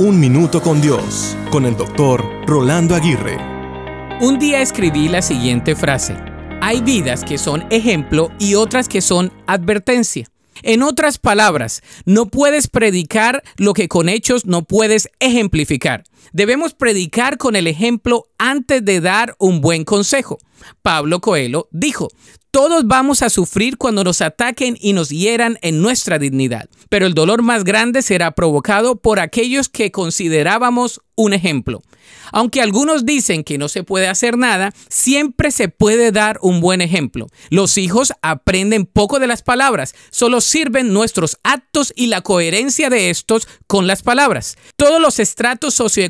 Un Minuto con Dios, con el doctor Rolando Aguirre. Un día escribí la siguiente frase. Hay vidas que son ejemplo y otras que son advertencia. En otras palabras, no puedes predicar lo que con hechos no puedes ejemplificar. Debemos predicar con el ejemplo antes de dar un buen consejo. Pablo Coelho dijo, todos vamos a sufrir cuando nos ataquen y nos hieran en nuestra dignidad, pero el dolor más grande será provocado por aquellos que considerábamos un ejemplo. Aunque algunos dicen que no se puede hacer nada, siempre se puede dar un buen ejemplo. Los hijos aprenden poco de las palabras, solo sirven nuestros actos y la coherencia de estos con las palabras. Todos los estratos socioeconómicos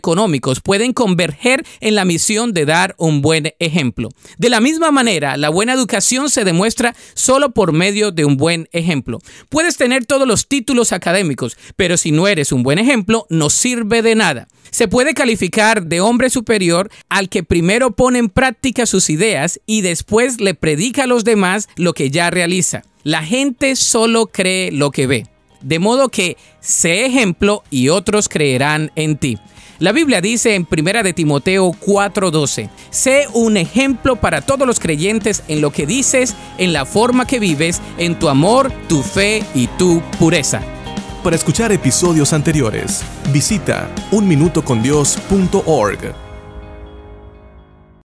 pueden converger en la misión de dar un buen ejemplo. De la misma manera, la buena educación se demuestra solo por medio de un buen ejemplo. Puedes tener todos los títulos académicos, pero si no eres un buen ejemplo, no sirve de nada. Se puede calificar de hombre superior al que primero pone en práctica sus ideas y después le predica a los demás lo que ya realiza. La gente solo cree lo que ve. De modo que sé ejemplo y otros creerán en ti. La Biblia dice en 1 de Timoteo 4:12, sé un ejemplo para todos los creyentes en lo que dices, en la forma que vives, en tu amor, tu fe y tu pureza. Para escuchar episodios anteriores, visita unminutocondios.org.